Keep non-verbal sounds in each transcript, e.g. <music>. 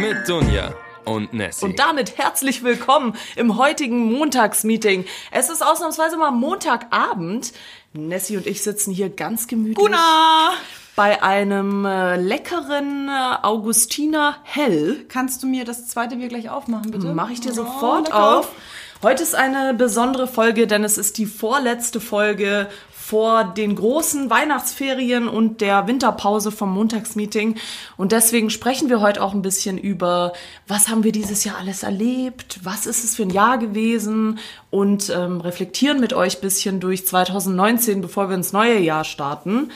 Mit Dunja und Nessie. Und damit herzlich willkommen im heutigen Montagsmeeting. Es ist ausnahmsweise mal Montagabend. Nessie und ich sitzen hier ganz gemütlich Guna! bei einem äh, leckeren äh, Augustiner Hell. Kannst du mir das zweite Bier gleich aufmachen, bitte? Mache ich dir Oh, sofort lecker. auf. Heute ist eine besondere Folge, denn es ist die vorletzte Folge vor den großen Weihnachtsferien und der Winterpause vom Montagsmeeting. Und deswegen sprechen wir heute auch ein bisschen über, was haben wir dieses Jahr alles erlebt, was ist es für ein Jahr gewesen und ähm, reflektieren mit euch ein bisschen durch 2019, bevor wir ins neue Jahr starten.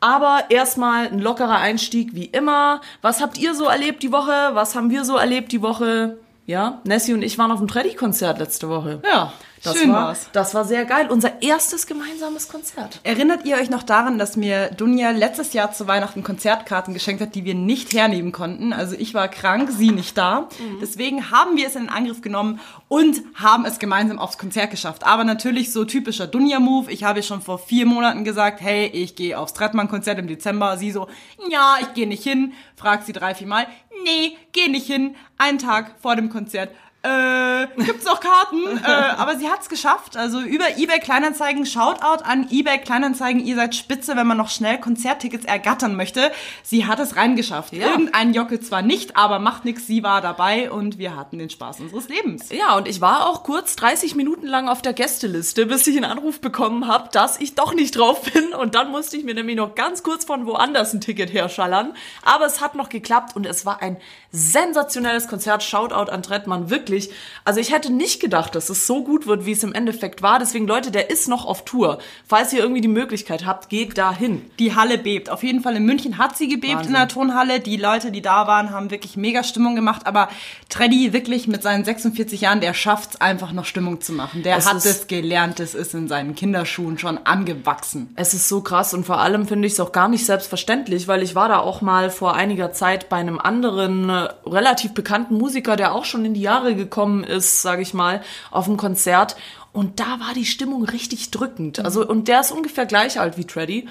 Aber erstmal ein lockerer Einstieg wie immer. Was habt ihr so erlebt die Woche? Was haben wir so erlebt die Woche? Ja, Nessie und ich waren auf dem Treddy-Konzert letzte Woche. Ja, das schön war, war's. Das war sehr geil. Unser erstes gemeinsames Konzert. Erinnert ihr euch noch daran, dass mir Dunja letztes Jahr zu Weihnachten Konzertkarten geschenkt hat, die wir nicht hernehmen konnten? Also ich war krank, sie nicht da. Deswegen haben wir es in den Angriff genommen und haben es gemeinsam aufs Konzert geschafft. Aber natürlich so typischer Dunja-Move. Ich habe ihr schon vor vier Monaten gesagt, hey, ich gehe aufs Trettmann-Konzert im Dezember. Sie so, ja, ich gehe nicht hin. Fragt sie drei, vier Mal, nee, geh nicht hin. Einen Tag vor dem Konzert. Äh, gibt's noch Karten? <laughs> äh, aber sie hat's geschafft. Also über eBay Kleinanzeigen, Shoutout an eBay Kleinanzeigen. Ihr seid spitze, wenn man noch schnell Konzerttickets ergattern möchte. Sie hat es reingeschafft. Irgendein Jockel zwar nicht, aber macht nix. Sie war dabei und wir hatten den Spaß unseres Lebens. Ja, und ich war auch kurz 30 Minuten lang auf der Gästeliste, bis ich einen Anruf bekommen habe, dass ich doch nicht drauf bin. Und dann musste ich mir nämlich noch ganz kurz von woanders ein Ticket herschallern. Aber es hat noch geklappt und es war ein sensationelles Konzert. Shoutout an Trettmann, wirklich. Also ich hätte nicht gedacht, dass es so gut wird, wie es im Endeffekt war. Deswegen, Leute, der ist noch auf Tour. Falls ihr irgendwie die Möglichkeit habt, geht dahin. Die Halle bebt. Auf jeden Fall in München hat sie gebebt Wahnsinn. in der Tonhalle. Die Leute, die da waren, haben wirklich mega Stimmung gemacht. Aber Treddy wirklich mit seinen 46 Jahren, der schafft's einfach noch Stimmung zu machen. Der Es hat es gelernt. Das ist in seinen Kinderschuhen schon angewachsen. Es ist so krass und vor allem finde ich es auch gar nicht selbstverständlich, weil ich war da auch mal vor einiger Zeit bei einem anderen äh, relativ bekannten Musiker, der auch schon in die Jahre gekommen ist, sage ich mal, auf dem Konzert und da war die Stimmung richtig drückend. Also und der ist ungefähr gleich alt wie Treddy.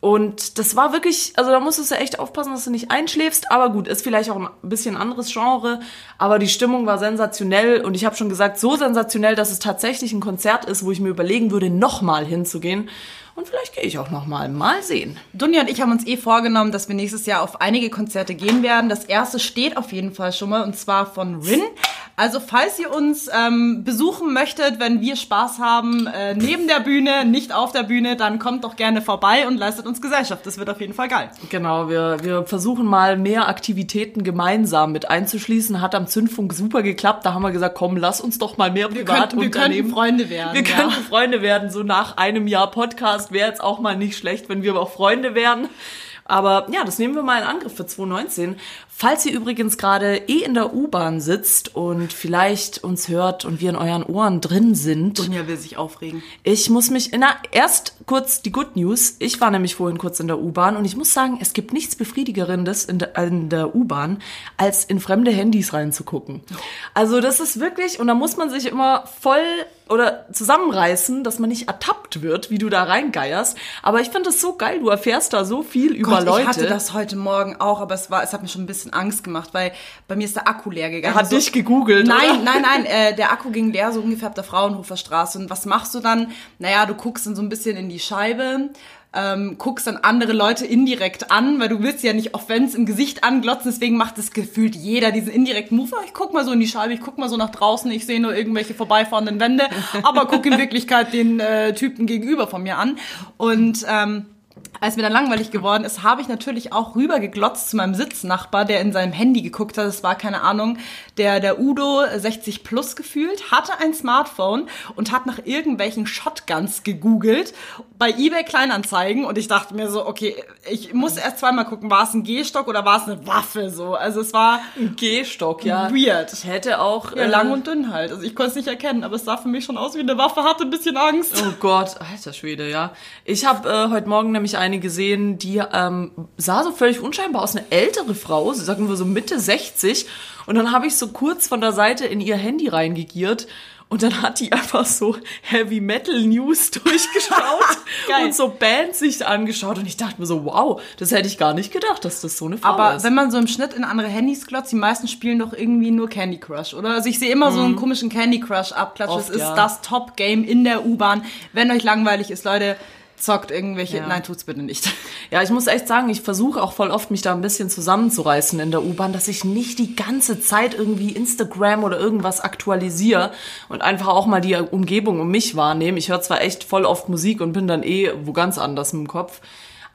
Und das war wirklich, also da musstest du echt aufpassen, dass du nicht einschläfst. Aber gut, ist vielleicht auch ein bisschen anderes Genre. Aber die Stimmung war sensationell. Und ich habe schon gesagt, so sensationell, dass es tatsächlich ein Konzert ist, wo ich mir überlegen würde, nochmal hinzugehen. Und vielleicht gehe ich auch nochmal. Mal sehen. Dunja und ich haben uns eh vorgenommen, dass wir nächstes Jahr auf einige Konzerte gehen werden. Das erste steht auf jeden Fall schon mal und zwar von Rin. Also falls ihr uns ähm, besuchen möchtet, wenn wir Spaß haben, äh, neben der Bühne, nicht auf der Bühne, dann kommt doch gerne vorbei und leistet uns Gesellschaft. Das wird auf jeden Fall geil. Genau, wir, wir versuchen mal mehr Aktivitäten gemeinsam mit einzuschließen. Hat am Zündfunk super geklappt. Da haben wir gesagt, komm, lass uns doch mal mehr privat könnten- wir unternehmen. könnten Freunde werden, Wir ja. könnten Freunde werden. So nach einem Jahr Podcast wäre jetzt auch mal nicht schlecht, wenn wir auch Freunde wären. Aber ja, das nehmen wir mal in Angriff für 2019. Falls ihr übrigens gerade eh in der U-Bahn sitzt und vielleicht uns hört und wir in euren Ohren drin sind, Dunja will sich aufregen. ich muss mich, na, erst kurz die Good News. Ich war nämlich vorhin kurz in der U-Bahn und ich muss sagen, es gibt nichts Befriedigerendes in der, in der U-Bahn, als in fremde Handys reinzugucken. Also das ist wirklich, und da muss man sich immer voll oder zusammenreißen, dass man nicht ertappt wird, wie du da reingeierst. Aber ich finde es so geil, du erfährst da so viel über Gott, Leute. Ich hatte das heute Morgen auch, aber es war, es hat mir schon ein bisschen Angst gemacht, weil bei mir ist der Akku leer gegangen. Er hat So- dich gegoogelt, Nein, oder? nein, nein, äh, der Akku ging leer, so ungefähr ab der Fraunhofer Straße. Und was machst du dann? Naja, du guckst dann so ein bisschen in die Scheibe, ähm, guckst dann andere Leute indirekt an, weil du willst ja nicht Offense im Gesicht anglotzen, deswegen macht es gefühlt jeder diesen indirekten Move. Ich guck mal so in die Scheibe, ich guck mal so nach draußen, ich sehe nur irgendwelche vorbeifahrenden Wände, aber guck in <laughs> Wirklichkeit den äh, Typen gegenüber von mir an. Und ähm, als mir dann langweilig geworden ist, habe ich natürlich auch rübergeglotzt zu meinem Sitznachbar, der in seinem Handy geguckt hat. Es war keine Ahnung, der der Udo 60 plus gefühlt, hatte ein Smartphone und hat nach irgendwelchen Shotguns gegoogelt bei eBay Kleinanzeigen und ich dachte mir so, okay, ich muss erst zweimal gucken, war es ein Gehstock oder war es eine Waffe so. Also es war Ein Gehstock, ja. weird. Ich hätte auch Ja, äh, lang und dünn halt. Also ich konnte es nicht erkennen, aber es sah für mich schon aus wie eine Waffe, hatte ein bisschen Angst. Oh Gott, alter Schwede, ja. Ich habe äh, heute Morgen nämlich eine gesehen, die ähm, sah so völlig unscheinbar aus, eine ältere Frau, sagen wir so Mitte 60. Und dann habe ich so kurz von der Seite in ihr Handy reingegiert Und dann hat die einfach so Heavy Metal News <laughs> durchgeschaut <laughs> und so Bands sich angeschaut. Und ich dachte mir so, wow, das hätte ich gar nicht gedacht, dass das so eine Frau Aber ist. wenn man so im Schnitt in andere Handys glotzt, die meisten spielen doch irgendwie nur Candy Crush, oder? Also ich sehe immer so einen komischen Candy Crush Abklatsch. Oft, Das ist ja. das Top-Game in der U-Bahn. Wenn euch langweilig ist, Leute, zockt irgendwelche. Ja. Nein, tut's bitte nicht. <laughs> Ja, ich muss echt sagen, ich versuche auch voll oft, mich da ein bisschen zusammenzureißen in der U-Bahn, dass ich nicht die ganze Zeit irgendwie Instagram oder irgendwas aktualisiere und einfach auch mal die Umgebung um mich wahrnehme. Ich höre zwar echt voll oft Musik und bin dann eh wo ganz anders im Kopf.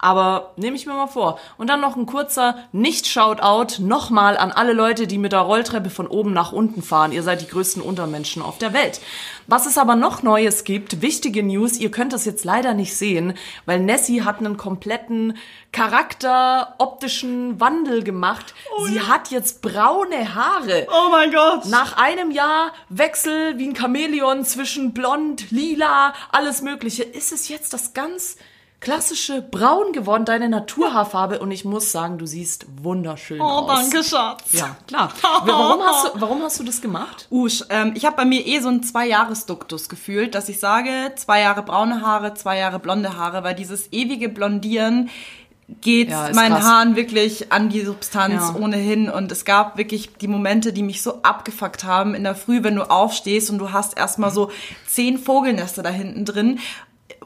Aber nehme ich mir mal vor. Und dann noch ein kurzer Nicht-Shoutout nochmal an alle Leute, die mit der Rolltreppe von oben nach unten fahren. Ihr seid die größten Untermenschen auf der Welt. Was es aber noch Neues gibt, wichtige News, ihr könnt das jetzt leider nicht sehen, weil Nessie hat einen kompletten Charakter, optischen Wandel gemacht. Sie hat jetzt braune Haare. Oh mein Gott. Nach einem Jahr Wechsel wie ein Chamäleon zwischen blond, lila, alles mögliche, ist es jetzt das ganz klassische Braun geworden, deine Naturhaarfarbe. Und ich muss sagen, du siehst wunderschön Oh, aus. danke, Schatz. Ja, klar. Warum hast du, warum hast du das gemacht? Usch, ähm, ich habe bei mir eh so einen Zwei-Jahres-Duktus gefühlt, dass ich sage, zwei Jahre braune Haare, zwei Jahre blonde Haare, weil dieses ewige Blondieren geht Ja, meinen krass. Haaren wirklich an die Substanz Ja. ohnehin. Und es gab wirklich die Momente, die mich so abgefuckt haben in der Früh, wenn du aufstehst und du hast erstmal so zehn Vogelnester da hinten drin.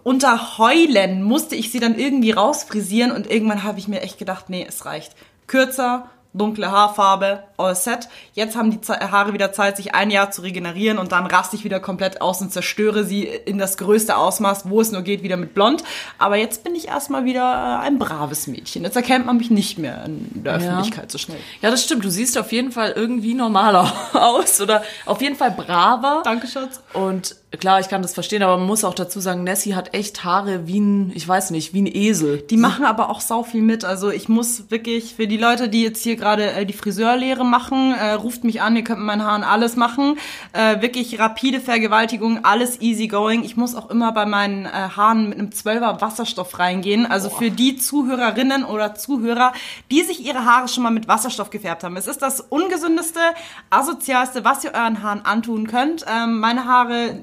Unter Heulen musste ich sie dann irgendwie rausfrisieren und irgendwann habe ich mir echt gedacht, nee, es reicht. Kürzer, dunkle Haarfarbe, all set. Jetzt haben die Haare wieder Zeit, sich ein Jahr zu regenerieren und dann raste ich wieder komplett aus und zerstöre sie in das größte Ausmaß, wo es nur geht, wieder mit blond. Aber jetzt bin ich erstmal wieder äh, ein braves Mädchen. Jetzt erkennt man mich nicht mehr in der Öffentlichkeit so schnell. Ja, das stimmt. Du siehst auf jeden Fall irgendwie normaler <laughs> aus oder auf jeden Fall braver. Danke, Schatz. Und klar, ich kann das verstehen, aber man muss auch dazu sagen, Nessie hat echt Haare wie ein, ich weiß nicht, wie ein Esel. Die machen aber auch sau viel mit. Also ich muss wirklich für die Leute, die jetzt hier gerade äh, die Friseurlehre machen, äh, ruft mich an, ihr könnt mit meinen Haaren alles machen. Äh, wirklich rapide Vergewaltigung, alles easy going. Ich muss auch immer bei meinen äh, Haaren mit einem 12er Wasserstoff reingehen. Also für die Zuhörerinnen oder Zuhörer, die sich ihre Haare schon mal mit Wasserstoff gefärbt haben. Es ist das ungesündeste, asozialste, was ihr euren Haaren antun könnt. Ähm, meine Haare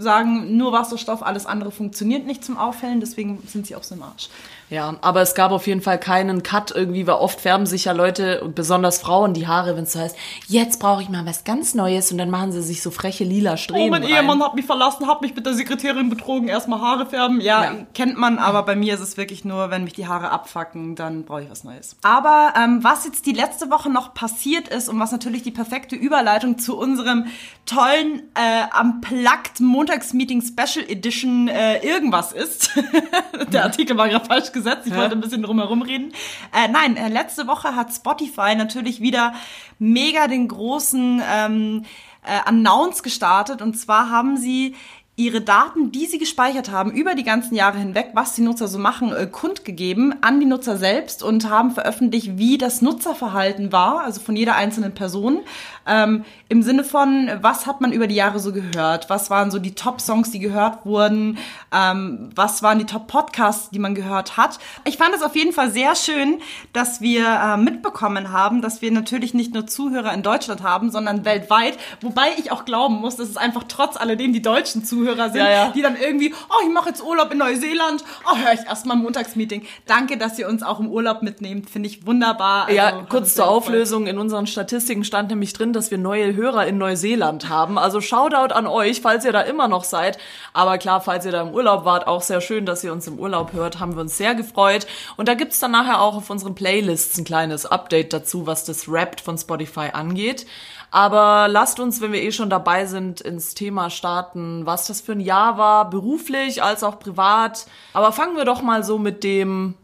sagen nur Wasserstoff, alles andere funktioniert nicht zum Aufhellen, deswegen sind sie auch so im Arsch. Ja, aber es gab auf jeden Fall keinen Cut irgendwie, weil oft färben sich ja Leute, und besonders Frauen, die Haare, wenn es so heißt, jetzt brauche ich mal was ganz Neues und dann machen sie sich so freche lila Strähnen Oh, mein rein. Ehemann hat mich verlassen, hat mich mit der Sekretärin betrogen, erstmal Haare färben. Ja, Ja. kennt man, aber bei mir ist es wirklich nur, wenn mich die Haare abfacken, dann brauche ich was Neues. Aber ähm, was jetzt die letzte Woche noch passiert ist und was natürlich die perfekte Überleitung zu unserem tollen äh, Unplugged Montagsmeeting Special Edition äh, irgendwas ist. <laughs> der Artikel war gerade falsch gesetzt, ich wollte ein bisschen drumherum reden. Äh, nein, äh, letzte Woche hat Spotify natürlich wieder mega den großen ähm, äh, Announce gestartet. Und zwar haben sie ihre Daten, die sie gespeichert haben, über die ganzen Jahre hinweg, was die Nutzer so machen, äh, kundgegeben an die Nutzer selbst und haben veröffentlicht, wie das Nutzerverhalten war, also von jeder einzelnen Person, ähm, im Sinne von, was hat man über die Jahre so gehört, was waren so die Top-Songs, die gehört wurden, ähm, was waren die Top-Podcasts, die man gehört hat. Ich fand es auf jeden Fall sehr schön, dass wir äh, mitbekommen haben, dass wir natürlich nicht nur Zuhörer in Deutschland haben, sondern weltweit, wobei ich auch glauben muss, dass es einfach trotz alledem die deutschen Zuhörer sind, Ja, ja. die dann irgendwie, oh, ich mache jetzt Urlaub in Neuseeland, oh, höre ich erstmal Montagsmeeting. Danke, dass ihr uns auch im Urlaub mitnehmt, finde ich wunderbar. Ja, Also, hat kurz zur. Auflösung. In unseren Statistiken stand nämlich drin, dass wir neue Hörer in Neuseeland haben. Also Shoutout an euch, falls ihr da immer noch seid. Aber klar, falls ihr da im Urlaub wart, auch sehr schön, dass ihr uns im Urlaub hört. Haben wir uns sehr gefreut. Und da gibt's dann nachher auch auf unseren Playlists ein kleines Update dazu, was das Wrapped von Spotify angeht. Aber lasst uns, wenn wir eh schon dabei sind, ins Thema starten, was das für ein Jahr war, beruflich als auch privat. Aber fangen wir doch mal so mit dem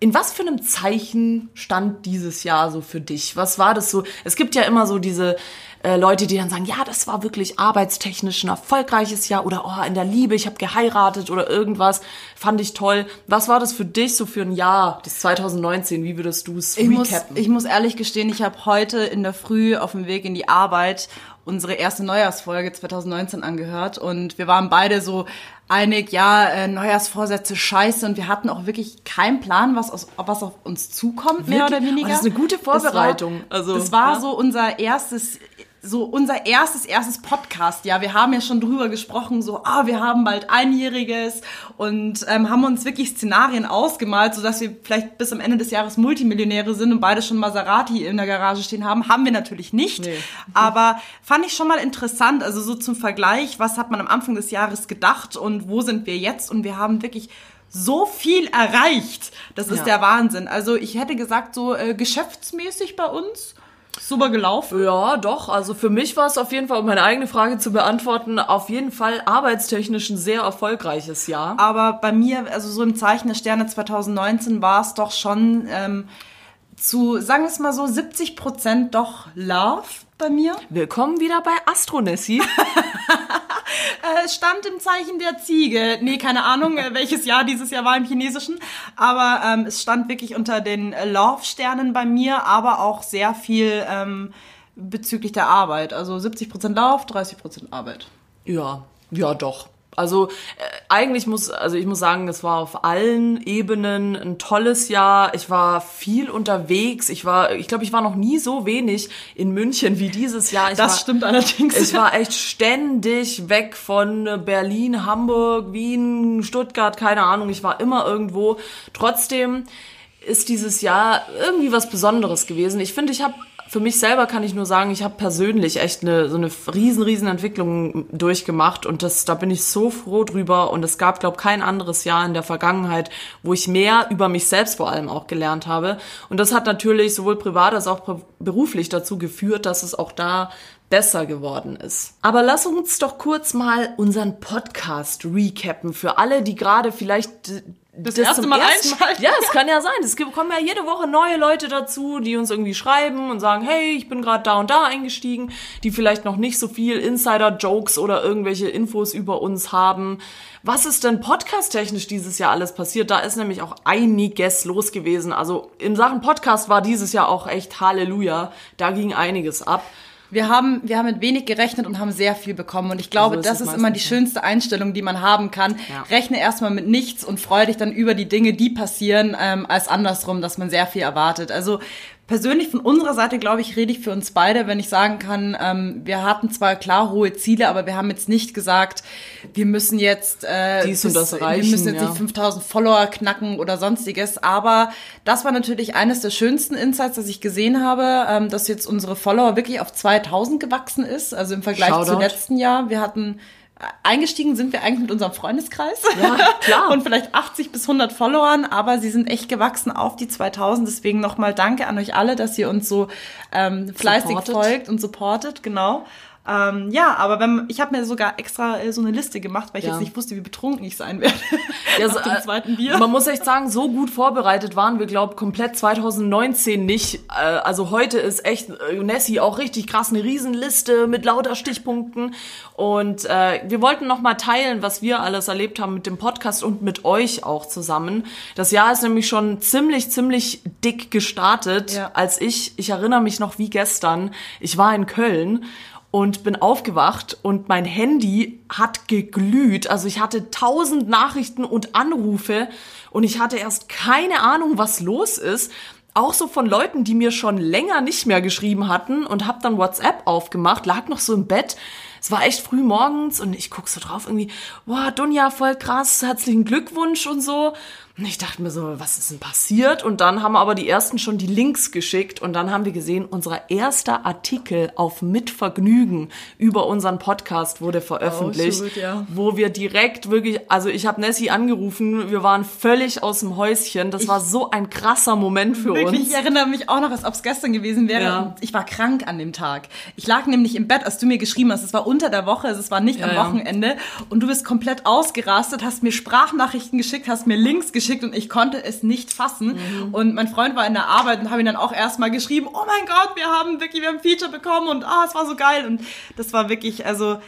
in was für einem Zeichen stand dieses Jahr so für dich? Was war das so? Es gibt ja immer so diese äh, Leute, die dann sagen, ja, das war wirklich arbeitstechnisch ein erfolgreiches Jahr oder oh, in der Liebe, ich habe geheiratet oder irgendwas, fand ich toll. Was war das für dich so für ein Jahr, das 2019? Wie würdest du es Ich muss, recappen? ich muss ehrlich gestehen, ich habe heute in der Früh auf dem Weg in die Arbeit unsere erste Neujahrsfolge 2019 angehört und wir waren beide so einig, ja, äh, Neujahrsvorsätze scheiße und wir hatten auch wirklich keinen Plan, was, aus, was auf uns zukommt, mehr Wirklich? oder weniger. Oh, das ist eine gute Vorbereitung. Das war, Also, das war ja. so unser erstes so unser erstes, erstes Podcast, ja, wir haben ja schon drüber gesprochen, so, ah, wir haben bald Einjähriges und ähm, haben uns wirklich Szenarien ausgemalt, sodass wir vielleicht bis am Ende des Jahres Multimillionäre sind und beide schon Maserati in der Garage stehen haben. Haben wir natürlich nicht, nee. <laughs> aber fand ich schon mal interessant, also so zum Vergleich, was hat man am Anfang des Jahres gedacht und wo sind wir jetzt und wir haben wirklich so viel erreicht. Das ist ja. der Wahnsinn. Also ich hätte gesagt, so äh, geschäftsmäßig bei uns super gelaufen? Ja, doch. Also für mich war es auf jeden Fall, um meine eigene Frage zu beantworten, auf jeden Fall arbeitstechnisch ein sehr erfolgreiches Jahr. Aber bei mir, also so im Zeichen der Sterne 2019 war es doch schon ähm, zu, sagen wir es mal so, 70 Prozent doch Love bei mir. Willkommen wieder bei Astronessi. <laughs> äh, stand im Zeichen der Ziege. Nee, keine Ahnung, äh, welches Jahr dieses Jahr war im Chinesischen. Aber ähm, es stand wirklich unter den Love-Sternen bei mir, aber auch sehr viel ähm, bezüglich der Arbeit. Also 70% Lauf, 30% Arbeit. Ja, ja doch. Also äh, eigentlich muss, also ich muss sagen, es war auf allen Ebenen ein tolles Jahr. Ich war viel unterwegs. Ich war, ich glaube, ich war noch nie so wenig in München wie dieses Jahr. Ich das war, stimmt allerdings. Ich war echt ständig weg von Berlin, Hamburg, Wien, Stuttgart, keine Ahnung. Ich war immer irgendwo. Trotzdem ist dieses Jahr irgendwie was Besonderes gewesen. Ich finde, ich habe für mich selber kann ich nur sagen, ich habe persönlich echt eine so eine riesen riesen Entwicklung durchgemacht und das da bin ich so froh drüber. Und es gab glaube kein anderes Jahr in der Vergangenheit, wo ich mehr über mich selbst vor allem auch gelernt habe. Und das hat natürlich sowohl privat als auch beruflich dazu geführt, dass es auch da besser geworden ist. Aber lass uns doch kurz mal unseren Podcast recappen. Für alle, die gerade vielleicht das, das erste Mal einschalten. Ja, es kann ja sein. Es kommen ja jede Woche neue Leute dazu, die uns irgendwie schreiben und sagen, hey, ich bin gerade da und da eingestiegen, die vielleicht noch nicht so viel Insider-Jokes oder irgendwelche Infos über uns haben. Was ist denn podcast-technisch dieses Jahr alles passiert? Da ist nämlich auch einiges los gewesen. Also in Sachen Podcast war dieses Jahr auch echt Halleluja. Da ging einiges ab wir haben, wir haben mit wenig gerechnet und haben sehr viel bekommen. Und ich glaube, also das ist immer die schönste Einstellung, die man haben kann. Ja. Rechne erstmal mit nichts und freue dich dann über die Dinge, die passieren, ähm, als andersrum, dass man sehr viel erwartet. Also persönlich von unserer Seite, glaube ich, rede ich für uns beide, wenn ich sagen kann, ähm, wir hatten zwar klar hohe Ziele, aber wir haben jetzt nicht gesagt, wir müssen jetzt äh, Dies und das erreichen, wir müssen jetzt ja. nicht 5000 Follower knacken oder sonstiges. Aber das war natürlich eines der schönsten Insights, das ich gesehen habe, ähm, dass jetzt unsere Follower wirklich auf 2000 gewachsen ist, also im Vergleich Shoutout. zu letzten Jahr. Wir hatten eingestiegen sind wir eigentlich mit unserem Freundeskreis. Ja, klar. <laughs> und vielleicht 80 bis 100 Followern, aber sie sind echt gewachsen auf die 2000. Deswegen nochmal danke an euch alle, dass ihr uns so ähm, fleißig supported. folgt und supportet, genau. Ähm, ja, aber wenn, ich habe mir sogar extra äh, so eine Liste gemacht, weil ich ja. jetzt nicht wusste, wie betrunken ich sein <laughs> werde. Ja, so, dem äh, zweiten Bier. Man muss echt sagen, so gut vorbereitet waren wir, glaube komplett 2019 nicht. Äh, also heute ist echt äh, Nessie auch richtig krass eine Riesenliste mit lauter Stichpunkten. Und äh, wir wollten noch mal teilen, was wir alles erlebt haben mit dem Podcast und mit euch auch zusammen. Das Jahr ist nämlich schon ziemlich, ziemlich dick gestartet, ja. als ich, ich erinnere mich noch wie gestern, ich war in Köln und bin aufgewacht und mein Handy hat geglüht. Also ich hatte tausend Nachrichten und Anrufe und ich hatte erst keine Ahnung, was los ist. Auch so von Leuten, die mir schon länger nicht mehr geschrieben hatten und hab dann WhatsApp aufgemacht, lag noch so im Bett. Es war echt früh morgens und ich guck so drauf irgendwie, boah, Dunja, voll krass, herzlichen Glückwunsch und so. Und ich dachte mir so, was ist denn passiert? Und dann haben aber die ersten schon die Links geschickt und dann haben wir gesehen, unser erster Artikel auf Mitvergnügen über unseren Podcast wurde veröffentlicht, oh, shoot, ja. wo wir direkt wirklich, also ich habe Nessie angerufen, wir waren völlig aus dem Häuschen. Das ich, war so ein krasser Moment für wirklich, uns. Ich erinnere mich auch noch, als ob es gestern gewesen wäre. Ja. Ich war krank an dem Tag. Ich lag nämlich im Bett, als du mir geschrieben hast. Es war unter der Woche, es war nicht ja, am Wochenende. Und du bist komplett ausgerastet, hast mir Sprachnachrichten geschickt, hast mir Links geschickt geschickt und ich konnte es nicht fassen. Mhm. Und mein Freund war in der Arbeit und habe ihn dann auch erstmal geschrieben, oh mein Gott, wir haben wirklich, wir haben ein Feature bekommen und ah, es war so geil. Und das war wirklich, also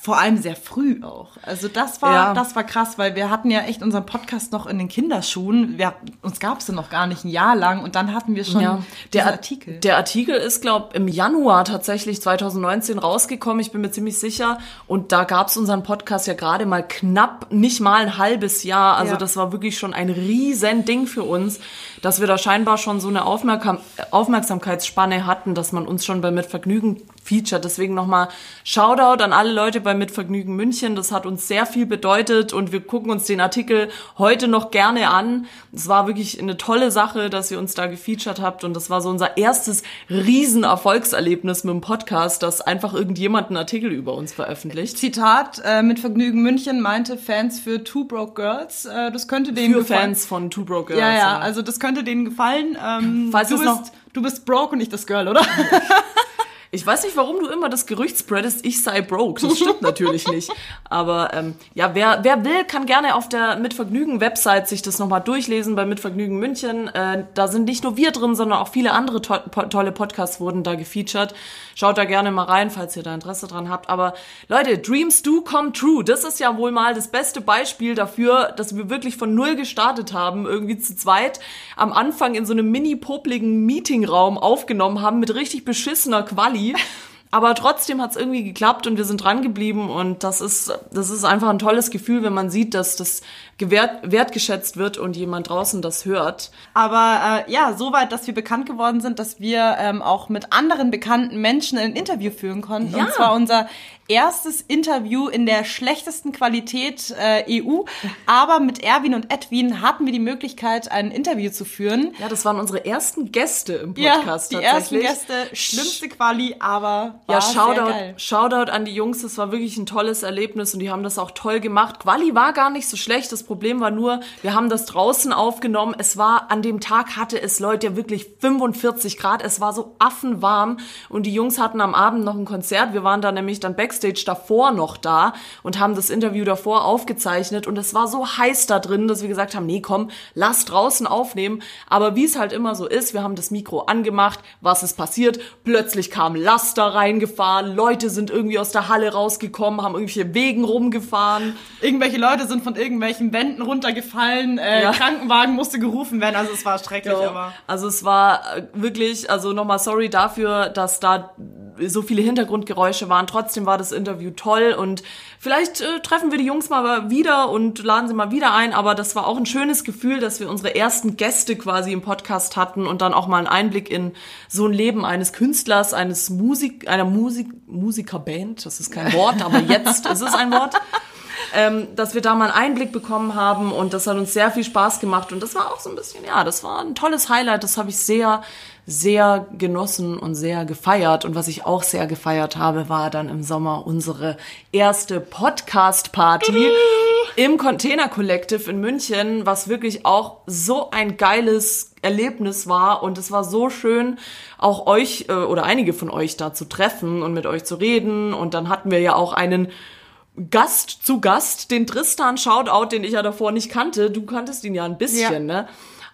vor allem sehr früh auch. Also das war, ja. das war krass, weil wir hatten ja echt unseren Podcast noch in den Kinderschuhen. Wir, uns gab es ja noch gar nicht ein Jahr lang und dann hatten wir schon ja. der Artikel. Der Artikel ist, glaube im Januar tatsächlich 2019 rausgekommen. Ich bin mir ziemlich sicher. Und da gab es unseren Podcast ja gerade mal knapp, nicht mal ein halbes Jahr. Also ja. das war wirklich schon ein riesen Ding für uns, dass wir da scheinbar schon so eine Aufmerksam Aufmerksamkeitsspanne hatten, dass man uns schon bei Mitvergnügen gefeatured. Deswegen nochmal Shoutout an alle Leute bei Mitvergnügen München. Das hat uns sehr viel bedeutet und wir gucken uns den Artikel heute noch gerne an. Es war wirklich eine tolle Sache, dass ihr uns da gefeatured habt und das war so unser erstes Riesenerfolgserlebnis mit dem Podcast, dass einfach irgendjemand einen Artikel über uns veröffentlicht. Zitat, äh, mit Vergnügen München meinte Fans für Two Broke Girls. Äh, das könnte denen Für gefallen. Fans von Two Broke Girls. Ja, ja, also das könnte denen gefallen. Ähm, Falls du, bist, noch- du bist broke und nicht das Girl, oder? <laughs> Ich weiß nicht, warum du immer das Gerücht spreadest, ich sei broke. Das stimmt natürlich <laughs> nicht. Aber ähm, ja, wer, wer will, kann gerne auf der Mitvergnügen-Website sich das nochmal durchlesen bei Mitvergnügen München. Äh, da sind nicht nur wir drin, sondern auch viele andere to tolle Podcasts wurden da gefeatured. Schaut da gerne mal rein, falls ihr da Interesse dran habt. Aber Leute, Dreams do come true. Das ist ja wohl mal das beste Beispiel dafür, dass wir wirklich von null gestartet haben, irgendwie zu zweit am Anfang in so einem mini-popligen Meetingraum aufgenommen haben mit richtig beschissener Quali. Aber trotzdem hat es irgendwie geklappt und wir sind dran geblieben und das ist, das ist einfach ein tolles Gefühl, wenn man sieht, dass das gewert, wertgeschätzt wird und jemand draußen das hört. Aber äh, ja, soweit, dass wir bekannt geworden sind, dass wir ähm, auch mit anderen bekannten Menschen ein Interview führen konnten. Ja. Und zwar unser erstes Interview in der schlechtesten Qualität äh, EU. Aber mit Erwin und Edwin hatten wir die Möglichkeit, ein Interview zu führen. Ja, das waren unsere ersten Gäste im Podcast ja, die ersten tatsächlich. Gäste, schlimmste Quali, aber war Ja, Shoutout. Shoutout an die Jungs, das war wirklich ein tolles Erlebnis und die haben das auch toll gemacht. Quali war gar nicht so schlecht, das Problem war nur, wir haben das draußen aufgenommen. Es war, an dem Tag hatte es Leute wirklich 45 Grad, es war so affenwarm und die Jungs hatten am Abend noch ein Konzert. Wir waren da nämlich dann Backstage davor noch da und haben das Interview davor aufgezeichnet und es war so heiß da drin, dass wir gesagt haben, nee, komm, lass draußen aufnehmen. Aber wie es halt immer so ist, wir haben das Mikro angemacht, was ist passiert? Plötzlich kam Laster reingefahren, Leute sind irgendwie aus der Halle rausgekommen, haben irgendwelche Wegen rumgefahren. Irgendwelche Leute sind von irgendwelchen Wänden runtergefallen, äh, Ja. Krankenwagen musste gerufen werden, also es war schrecklich, aber... Also es war äh, wirklich, also nochmal sorry dafür, dass da so viele Hintergrundgeräusche waren. Trotzdem war das Interview toll und vielleicht äh, treffen wir die Jungs mal wieder und laden sie mal wieder ein. Aber das war auch ein schönes Gefühl, dass wir unsere ersten Gäste quasi im Podcast hatten und dann auch mal einen Einblick in so ein Leben eines Künstlers, eines Musik, einer Musik, Musikerband. Das ist kein Wort, aber jetzt ist es ein Wort ähm, dass wir da mal einen Einblick bekommen haben und das hat uns sehr viel Spaß gemacht und das war auch so ein bisschen, ja, das war ein tolles Highlight, das habe ich sehr, sehr genossen und sehr gefeiert und was ich auch sehr gefeiert habe, war dann im Sommer unsere erste Podcast-Party im Container Collective in München, was wirklich auch so ein geiles Erlebnis war und es war so schön, auch euch äh, oder einige von euch da zu treffen und mit euch zu reden und dann hatten wir ja auch einen Gast zu Gast, den Tristan Shoutout, den ich ja davor nicht kannte. Du kanntest ihn ja ein bisschen, Ja. ne?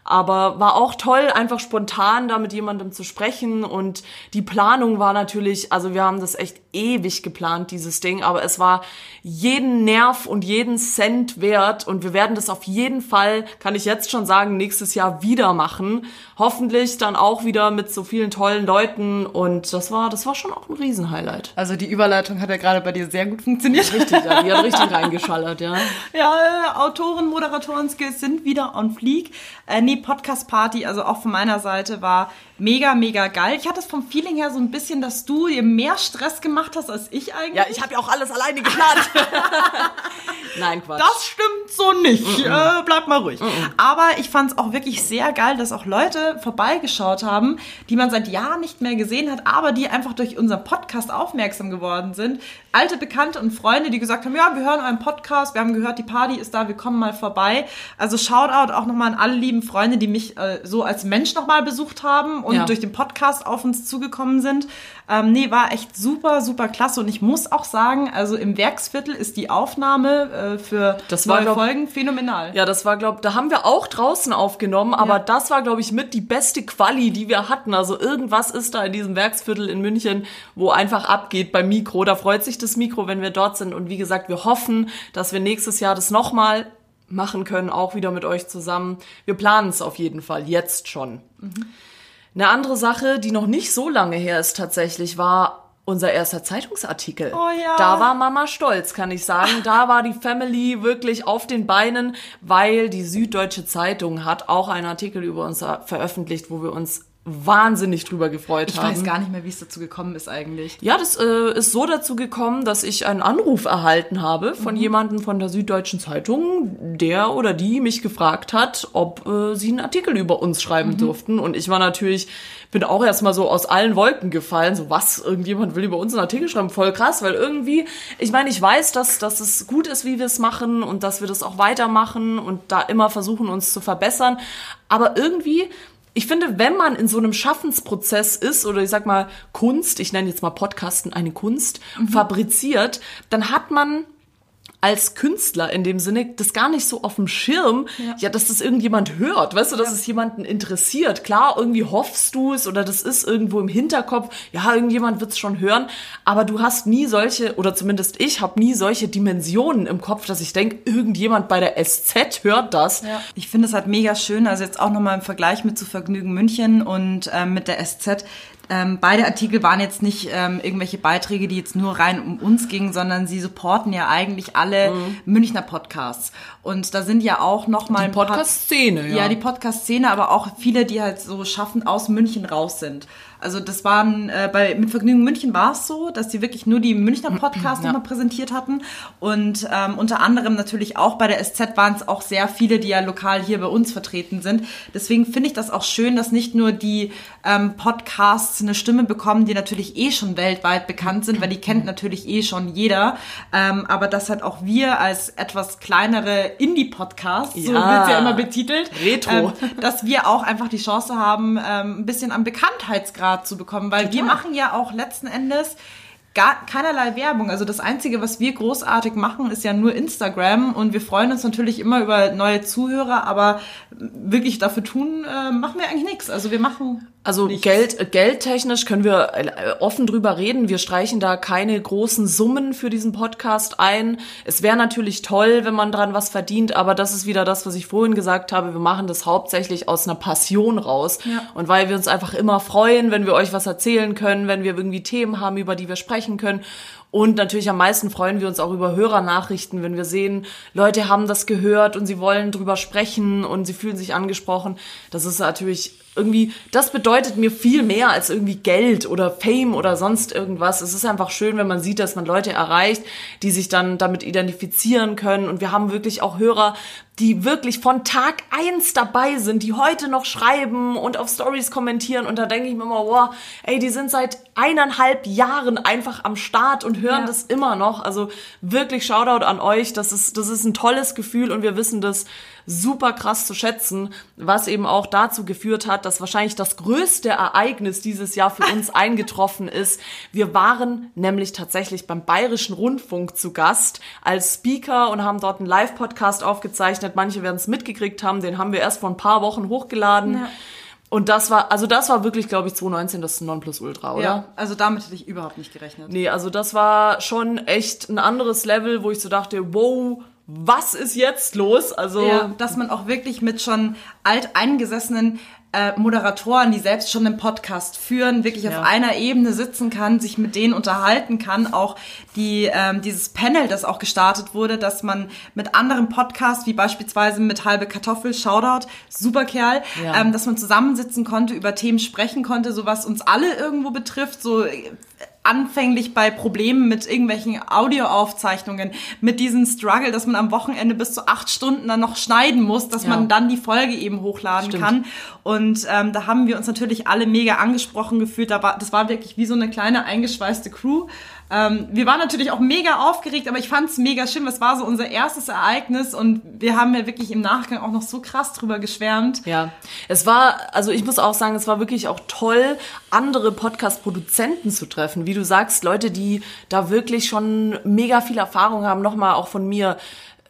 Aber war auch toll, einfach spontan da mit jemandem zu sprechen. Und die Planung war natürlich, also wir haben das echt ewig geplant, dieses Ding, aber es war jeden Nerv und jeden Cent wert. Und wir werden das auf jeden Fall, kann ich jetzt schon sagen, nächstes Jahr wieder machen. Hoffentlich dann auch wieder mit so vielen tollen Leuten. Und das war, das war schon auch ein Riesenhighlight. Also die Überleitung hat ja gerade bei dir sehr gut funktioniert. Richtig, ja, die hat richtig <laughs> reingeschallert, ja. Ja, äh, Autoren, Moderatoren-Skills sind wieder on fleek. Äh, nee, Podcast-Party, also auch von meiner Seite, war mega, mega geil. Ich hatte es vom Feeling her so ein bisschen, dass du dir mehr Stress gemacht hast als ich eigentlich. Ja, ich habe ja auch alles alleine geplant. <laughs> Nein, Quatsch. Das stimmt so nicht. Äh, bleib mal ruhig. Aber ich fand es auch wirklich sehr geil, dass auch Leute vorbeigeschaut haben, die man seit Jahren nicht mehr gesehen hat, aber die einfach durch unseren Podcast aufmerksam geworden sind. Alte Bekannte und Freunde, die gesagt haben, ja, wir hören euren Podcast, wir haben gehört, die Party ist da, wir kommen mal vorbei. Also Shoutout auch nochmal an alle lieben Freunde, die mich äh, so als Mensch nochmal besucht haben und Ja. durch den Podcast auf uns zugekommen sind. Ähm, nee, war echt super, super klasse. Und ich muss auch sagen, also im Werksviertel ist die Aufnahme äh, für Das war, neue glaub- Folgen phänomenal. Ja, das war, glaub, da haben wir auch draußen aufgenommen, aber das war, glaube ich, mit die beste Quali, die wir hatten. Also irgendwas ist da in diesem Werksviertel in München, wo einfach abgeht beim Mikro. Da freut sich das Mikro, wenn wir dort sind. Und wie gesagt, wir hoffen, dass wir nächstes Jahr das nochmal machen können, auch wieder mit euch zusammen. Wir planen es auf jeden Fall, jetzt schon. Eine andere Sache, die noch nicht so lange her ist tatsächlich, war unser erster Zeitungsartikel. Oh ja. Da war Mama stolz, kann ich sagen. Da war die Family wirklich auf den Beinen, weil die Süddeutsche Zeitung hat auch einen Artikel über uns veröffentlicht, wo wir uns wahnsinnig drüber gefreut Ich haben. weiß gar nicht mehr, wie es dazu gekommen ist eigentlich. Ja, das äh, ist so dazu gekommen, dass ich einen Anruf erhalten habe von jemandem von der Süddeutschen Zeitung, der oder die mich gefragt hat, ob äh, sie einen Artikel über uns schreiben durften. Und ich war natürlich, bin auch erstmal so aus allen Wolken gefallen, so was, irgendjemand will über uns einen Artikel schreiben, voll krass, weil irgendwie, ich meine, ich weiß, dass, dass es gut ist, wie wir es machen und dass wir das auch weitermachen und da immer versuchen, uns zu verbessern. Aber irgendwie ich finde, wenn man in so einem Schaffensprozess ist oder ich sag mal Kunst, ich nenne jetzt mal Podcasten eine Kunst, fabriziert, dann hat man als Künstler in dem Sinne das gar nicht so auf dem Schirm, ja, dass das irgendjemand hört, weißt du, dass es jemanden interessiert. Klar, irgendwie hoffst du es oder das ist irgendwo im Hinterkopf, ja, irgendjemand wird es schon hören, aber du hast nie solche, oder zumindest ich habe nie solche Dimensionen im Kopf, dass ich denke, irgendjemand bei der SZ hört das. Ich finde es halt mega schön, also jetzt auch nochmal im Vergleich mit zu Vergnügen München und ähm, mit der SZ. Ähm, beide Artikel waren jetzt nicht ähm, irgendwelche Beiträge, die jetzt nur rein um uns gingen, sondern sie supporten ja eigentlich alle Münchner Podcasts. Und da sind ja auch nochmal Die Podcast-Szene, ja. Ja, die Podcast-Szene, aber auch viele, die halt so schaffend aus München raus sind. Also das waren, äh, bei mit Vergnügen München war es so, dass die wirklich nur die Münchner <clears throat> Podcasts nochmal präsentiert hatten. Und ähm, unter anderem natürlich auch bei der SZ waren es auch sehr viele, die ja lokal hier bei uns vertreten sind. Deswegen finde ich das auch schön, dass nicht nur die ähm, Podcasts eine Stimme bekommen, die natürlich eh schon weltweit bekannt sind, weil die kennt natürlich eh schon jeder. Ähm, aber dass halt auch wir als etwas kleinere Indie-Podcasts, so Ja. wird's ja immer betitelt, Retro. ähm, dass wir auch einfach die Chance haben, ähm, ein bisschen an Bekanntheitsgrad zu bekommen, weil wir machen ja auch letzten Endes gar keinerlei Werbung. Also das Einzige, was wir großartig machen, ist ja nur Instagram und wir freuen uns natürlich immer über neue Zuhörer, aber wirklich dafür tun, äh, machen wir eigentlich nichts. Also wir machen Also nichts. Geld, geldtechnisch können wir äh, offen drüber reden. Wir streichen da keine großen Summen für diesen Podcast ein. Es wäre natürlich toll, wenn man dran was verdient, aber das ist wieder das, was ich vorhin gesagt habe. Wir machen das hauptsächlich aus einer Passion raus. Ja. Und weil wir uns einfach immer freuen, wenn wir euch was erzählen können, wenn wir irgendwie Themen haben, über die wir sprechen können. Und natürlich am meisten freuen wir uns auch über Hörernachrichten, wenn wir sehen, Leute haben das gehört und sie wollen drüber sprechen und sie fühlen sich angesprochen. Das ist natürlich irgendwie, das bedeutet mir viel mehr als irgendwie Geld oder Fame oder sonst irgendwas. Es ist einfach schön, wenn man sieht, dass man Leute erreicht, die sich dann damit identifizieren können. Und wir haben wirklich auch Hörer, die wirklich von Tag eins dabei sind, die heute noch schreiben und auf Stories kommentieren. Und da denke ich mir immer, wow, ey, die sind seit eineinhalb Jahren einfach am Start und hören Ja. das immer noch. Also wirklich Shoutout an euch. Das ist, das ist ein tolles Gefühl und wir wissen das super krass zu schätzen, was eben auch dazu geführt hat, dass wahrscheinlich das größte Ereignis dieses Jahr für uns <laughs> eingetroffen ist. Wir waren nämlich tatsächlich beim Bayerischen Rundfunk zu Gast als Speaker und haben dort einen Live-Podcast aufgezeichnet. Manche werden es mitgekriegt haben, den haben wir erst vor ein paar Wochen hochgeladen. Ja. Und das war, also das war wirklich, glaube ich, 2019 das Nonplusultra, oder? Ja, also damit hätte ich überhaupt nicht gerechnet. Nee, also das war schon echt ein anderes Level, wo ich so dachte, wow, was ist jetzt los? Also Ja, dass man auch wirklich mit schon alteingesessenen äh, Moderatoren, die selbst schon einen Podcast führen, wirklich Ja. auf einer Ebene sitzen kann, sich mit denen unterhalten kann. Auch die ähm, dieses Panel, das auch gestartet wurde, dass man mit anderen Podcasts, wie beispielsweise mit Halbe Kartoffel, Shoutout, super Kerl, Ja. ähm, dass man zusammensitzen konnte, über Themen sprechen konnte, so was uns alle irgendwo betrifft, so äh, anfänglich bei Problemen mit irgendwelchen Audioaufzeichnungen, mit diesem Struggle, dass man am Wochenende bis zu acht Stunden dann noch schneiden muss, dass Ja. man dann die Folge eben hochladen Stimmt. kann. Und ähm, da haben wir uns natürlich alle mega angesprochen gefühlt. Da war, das war wirklich wie so eine kleine eingeschweißte Crew. Ähm, wir waren natürlich auch mega aufgeregt, aber ich fand es mega schön. Es war so unser erstes Ereignis und wir haben ja wirklich im Nachgang auch noch so krass drüber geschwärmt. Ja, es war, also ich muss auch sagen, es war wirklich auch toll, andere Podcast-Produzenten zu treffen. Wie du sagst, Leute, die da wirklich schon mega viel Erfahrung haben. Nochmal auch von mir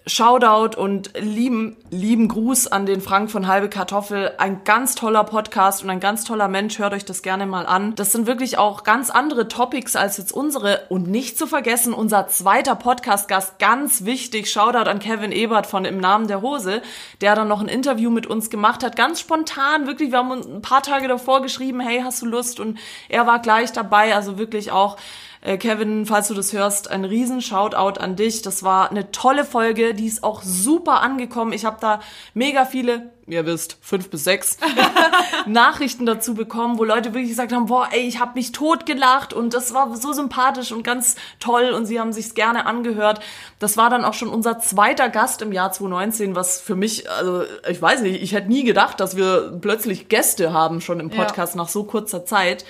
Shoutout und lieben, lieben Gruß an den Frank von Halbe Kartoffel. Ein ganz toller Podcast und ein ganz toller Mensch. Hört euch das gerne mal an. Das sind wirklich auch ganz andere Topics als jetzt unsere. Und nicht zu vergessen, unser zweiter Podcast-Gast, ganz wichtig. Shoutout an Kevin Ebert von Im Namen der Hose, der dann noch ein Interview mit uns gemacht hat. Ganz spontan, wirklich. Wir haben uns ein paar Tage davor geschrieben, hey, hast du Lust? Und er war gleich dabei. Also wirklich auch Äh, Kevin, falls du das hörst, ein riesen Shoutout an dich. Das war eine tolle Folge, die ist auch super angekommen. Ich habe da mega viele ihr wisst, fünf bis sechs <laughs> Nachrichten dazu bekommen, wo Leute wirklich gesagt haben, boah, ey, ich habe mich totgelacht und das war so sympathisch und ganz toll und sie haben sich's gerne angehört. Das war dann auch schon unser zweiter Gast im Jahr 2019, was für mich, also ich weiß nicht, ich hätte nie gedacht, dass wir plötzlich Gäste haben schon im Podcast ja. nach so kurzer Zeit.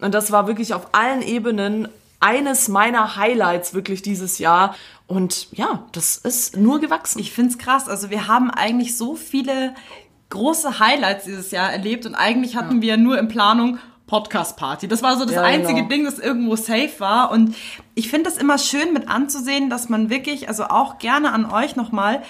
Und das war wirklich auf allen Ebenen eines meiner Highlights wirklich dieses Jahr. Und ja, das ist nur gewachsen. Ich find's krass. Also wir haben eigentlich so viele große Highlights dieses Jahr erlebt und eigentlich hatten ja. wir nur in Planung Podcast Party. Das war so das ja, einzige genau. Ding, das irgendwo safe war. Und ich finde das immer schön mit anzusehen, dass man wirklich, also auch gerne an euch nochmal